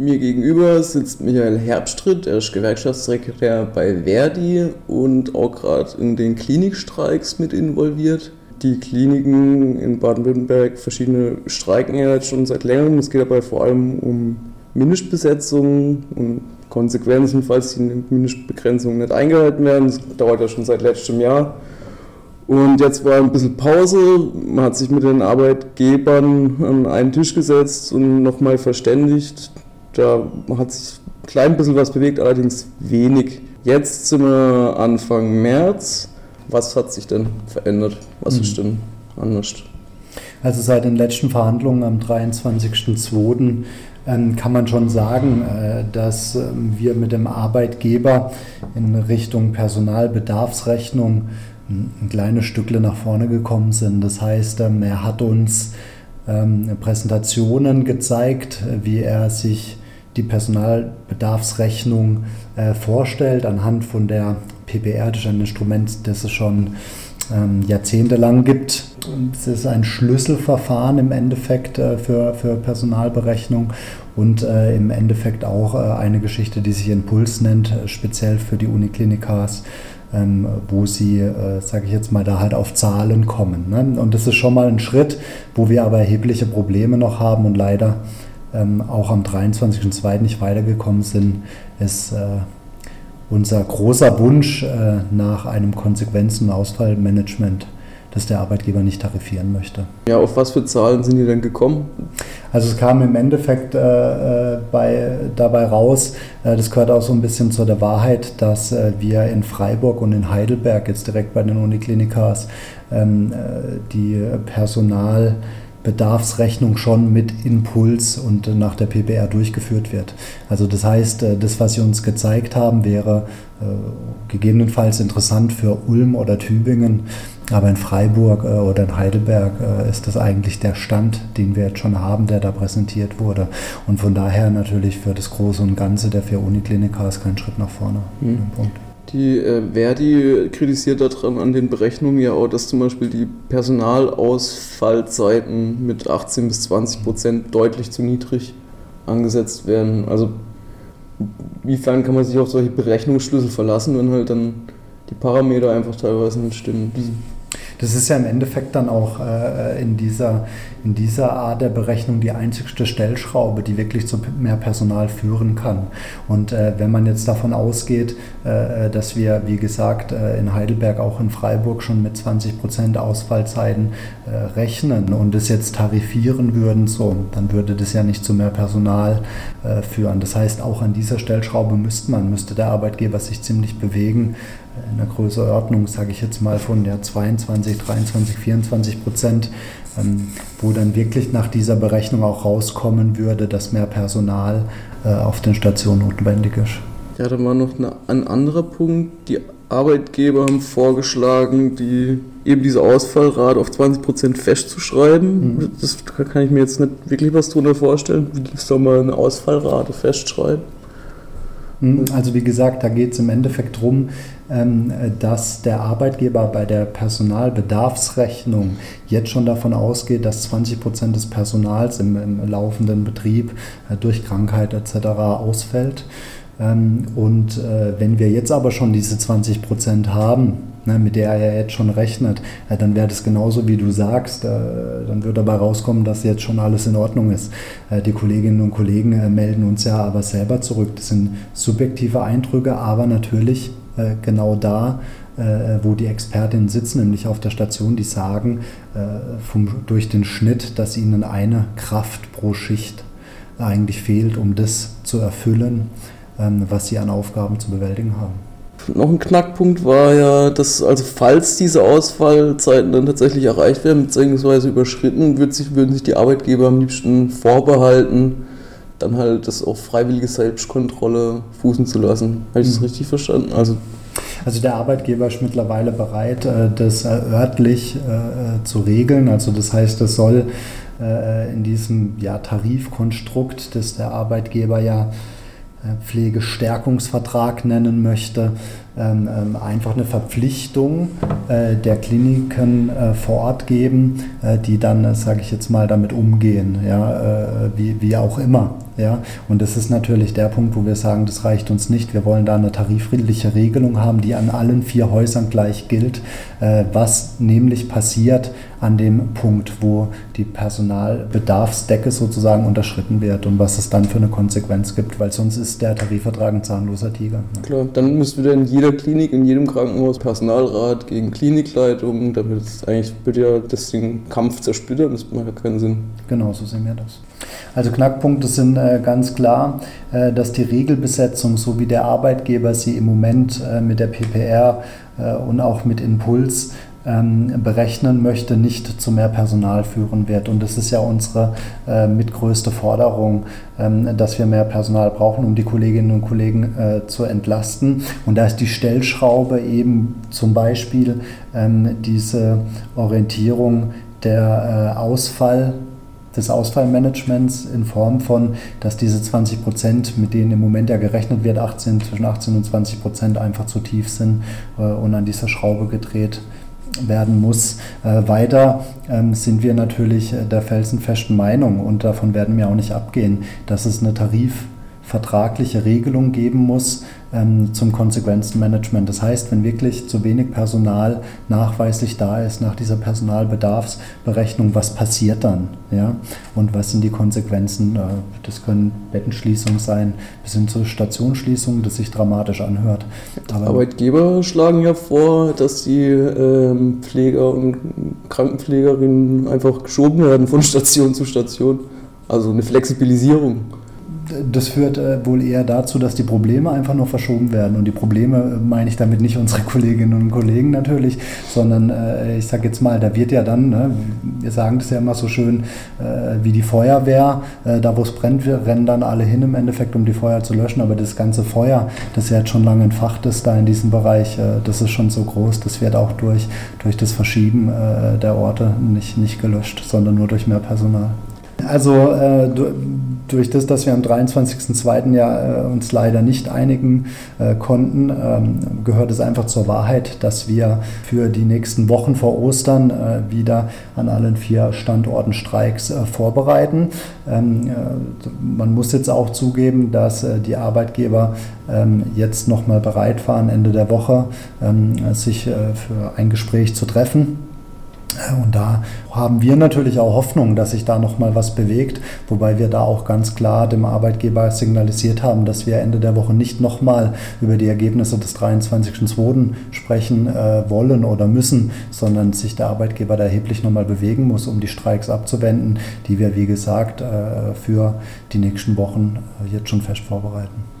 Mir gegenüber sitzt Michael Herbstritt, er ist Gewerkschaftssekretär bei Verdi und auch gerade in den Klinikstreiks mit involviert. Die Kliniken in Baden-Württemberg, verschiedene streiken ja jetzt schon seit längerem. Es geht dabei vor allem um Mindestbesetzungen und Konsequenzen, falls die Mindestbegrenzungen nicht eingehalten werden. Das dauert ja schon seit letztem Jahr. Und jetzt war ein bisschen Pause. Man hat sich mit den Arbeitgebern an einen Tisch gesetzt und nochmal verständigt. Da hat sich ein klein bisschen was bewegt, allerdings wenig. Jetzt sind wir Anfang März. Was hat sich denn verändert? Was mhm. ist denn anders? Also seit den letzten Verhandlungen am 23.02. Ähm, kann man schon sagen, äh, dass ähm, wir mit dem Arbeitgeber in Richtung Personalbedarfsrechnung ein kleines Stückle nach vorne gekommen sind. Das heißt, ähm, er hat uns Präsentationen gezeigt, wie er sich die Personalbedarfsrechnung äh, vorstellt anhand von der PPR, das ist ein Instrument, das es schon ähm, jahrzehntelang gibt. Es ist ein Schlüsselverfahren im Endeffekt äh, für, für Personalberechnung und äh, im Endeffekt auch eine Geschichte, die sich Impuls nennt, speziell für die Uniklinikas ähm, wo sie, äh, sage ich jetzt mal, da halt auf Zahlen kommen. Ne? Und das ist schon mal ein Schritt, wo wir aber erhebliche Probleme noch haben und leider ähm, auch am 23.02. nicht weitergekommen sind, ist äh, unser großer Wunsch äh, nach einem und Ausfallmanagement dass der Arbeitgeber nicht tarifieren möchte. Ja, auf was für Zahlen sind die denn gekommen? Also es kam im Endeffekt äh, äh, bei, dabei raus, äh, das gehört auch so ein bisschen zu der Wahrheit, dass äh, wir in Freiburg und in Heidelberg, jetzt direkt bei den Uniklinikas, ähm, äh, die Personal Bedarfsrechnung schon mit Impuls und nach der PPR durchgeführt wird. Also das heißt, äh, das, was Sie uns gezeigt haben, wäre gegebenenfalls interessant für Ulm oder Tübingen. Aber in Freiburg äh, oder in Heidelberg äh, ist das eigentlich der Stand, den wir jetzt schon haben, der da präsentiert wurde. Und von daher natürlich für das Große und Ganze der vier Uniklinikas kein Schritt nach vorne. Mhm. Die äh, Verdi kritisiert daran an den Berechnungen ja auch, dass zum Beispiel die Personalausfallzeiten mit 18 bis 20 Prozent deutlich zu niedrig angesetzt werden. Also inwiefern kann man sich auf solche Berechnungsschlüssel verlassen, wenn halt dann die Parameter einfach teilweise nicht stimmen? Mhm. Das ist ja im Endeffekt dann auch äh, in, dieser, in dieser Art der Berechnung die einzigste Stellschraube, die wirklich zu mehr Personal führen kann. Und äh, wenn man jetzt davon ausgeht, äh, dass wir, wie gesagt, äh, in Heidelberg, auch in Freiburg schon mit 20 Prozent Ausfallzeiten äh, rechnen und es jetzt tarifieren würden, so, dann würde das ja nicht zu mehr Personal äh, führen. Das heißt, auch an dieser Stellschraube müsste man, müsste der Arbeitgeber sich ziemlich bewegen, in der Größeordnung, sage ich jetzt mal, von der 22, 23, 24 Prozent, ähm, wo dann wirklich nach dieser Berechnung auch rauskommen würde, dass mehr Personal äh, auf den Stationen notwendig ist. Ja, da war noch eine, ein anderer Punkt. Die Arbeitgeber haben vorgeschlagen, die, eben diese Ausfallrate auf 20 Prozent festzuschreiben. Mhm. Das kann ich mir jetzt nicht wirklich was drunter vorstellen. Wie soll man eine Ausfallrate festschreiben? Hm, also wie gesagt, da geht es im Endeffekt darum, ähm, dass der Arbeitgeber bei der Personalbedarfsrechnung jetzt schon davon ausgeht, dass 20 Prozent des Personals im, im laufenden Betrieb äh, durch Krankheit etc. ausfällt. Ähm, und äh, wenn wir jetzt aber schon diese 20 Prozent haben, ne, mit der er jetzt schon rechnet, äh, dann wäre das genauso wie du sagst. dann wird dabei rauskommen, dass jetzt schon alles in Ordnung ist. die Kolleginnen und Kollegen melden uns ja aber selber zurück. Das sind subjektive Eindrücke, aber natürlich genau da, wo die Expertinnen sitzen, nämlich auf der Station, die sagen vom, durch den Schnitt, dass ihnen eine Kraft pro Schicht eigentlich fehlt, um das zu erfüllen was sie an Aufgaben zu bewältigen haben. Noch ein Knackpunkt war ja, dass, also falls diese Ausfallzeiten dann tatsächlich erreicht werden bzw. überschritten, wird sich, würden sich die Arbeitgeber am liebsten vorbehalten, dann halt das auf freiwillige Selbstkontrolle fußen zu lassen. Habe ich das mhm. richtig verstanden? Also also der Arbeitgeber ist mittlerweile bereit, äh, das äh, örtlich äh, zu regeln. Also das heißt, es soll in diesem ja, Tarifkonstrukt, das der Arbeitgeber ja Pflegestärkungsvertrag nennen möchte, einfach eine Verpflichtung äh, der Kliniken äh, vor Ort geben, äh, die dann, sage ich jetzt mal, damit umgehen, ja, wie, wie auch immer. Ja? Und das ist natürlich der Punkt, wo wir sagen, das reicht uns nicht. Wir wollen da eine tarifliche Regelung haben, die an allen vier Häusern gleich gilt, was nämlich passiert an dem Punkt, wo die Personalbedarfsdecke sozusagen unterschritten wird und was es dann für eine Konsequenz gibt, weil sonst ist der Tarifvertrag ein zahnloser Tiger. Klar, dann müsste wieder in jeder Klinik, in jedem Krankenhaus Personalrat gegen Klinikleitung, damit es eigentlich würde ja das den Kampf zersplittern, das macht ja keinen Sinn. Genau, so sehen wir das. Also Knackpunkte sind äh, ganz klar, äh, dass die Regelbesetzung, so wie der Arbeitgeber sie im Moment äh, mit der PPR und auch mit Impuls ähm, berechnen möchte, nicht zu mehr Personal führen wird. Und das ist ja unsere äh, mitgrößte Forderung, ähm, dass wir mehr Personal brauchen, um die Kolleginnen und Kollegen äh, zu entlasten. Und da ist die Stellschraube eben zum Beispiel ähm, diese Orientierung der äh, Ausfall des Ausfallmanagements in Form von, dass diese 20 Prozent, mit denen im Moment ja gerechnet wird, 18, zwischen 18 und 20 Prozent einfach zu tief sind äh, und an dieser Schraube gedreht werden muss. Äh, weiter ähm, sind wir natürlich der felsenfesten Meinung und davon werden wir auch nicht abgehen, dass es eine tarifvertragliche Regelung geben muss, ähm, zum Konsequenzenmanagement. Das heißt, wenn wirklich zu wenig Personal nachweislich da ist nach dieser Personalbedarfsberechnung, was passiert dann? Ja? Und was sind die Konsequenzen? Äh, das können Bettenschließungen sein, bis hin zur Stationsschließung, das sich dramatisch anhört. Aber Arbeitgeber schlagen ja vor, dass die ähm, Pfleger und Krankenpflegerinnen einfach geschoben werden von Station zu Station. Also eine Flexibilisierung das führt äh, wohl eher dazu, dass die Probleme einfach nur verschoben werden. Und die Probleme äh, meine ich damit nicht unsere Kolleginnen und Kollegen natürlich, sondern äh, ich sage jetzt mal, da wird ja dann, ne, wir sagen das ja immer so schön, wie die Feuerwehr, da wo es brennt, wir rennen dann alle hin im Endeffekt, um die Feuer zu löschen. Aber das ganze Feuer, das ja jetzt schon lange entfacht ist da in diesem Bereich, das ist schon so groß, das wird auch durch, durch das Verschieben der Orte nicht, nicht gelöscht, sondern nur durch mehr Personal. Also äh, durch das, dass wir am 23.02. ja äh, uns leider nicht einigen äh, konnten, ähm, gehört es einfach zur Wahrheit, dass wir für die nächsten Wochen vor Ostern äh, wieder an allen vier Standorten Streiks äh, vorbereiten. Ähm, äh, man muss jetzt auch zugeben, dass die Arbeitgeber ähm, jetzt nochmal bereit waren, Ende der Woche ähm, sich für ein Gespräch zu treffen. Und da haben wir natürlich auch Hoffnung, dass sich da nochmal was bewegt, wobei wir da auch ganz klar dem Arbeitgeber signalisiert haben, dass wir Ende der Woche nicht nochmal über die Ergebnisse des 23.02. sprechen äh, wollen oder müssen, sondern sich der Arbeitgeber da erheblich nochmal bewegen muss, um die Streiks abzuwenden, die wir, wie gesagt, äh, für die nächsten Wochen äh, jetzt schon fest vorbereiten.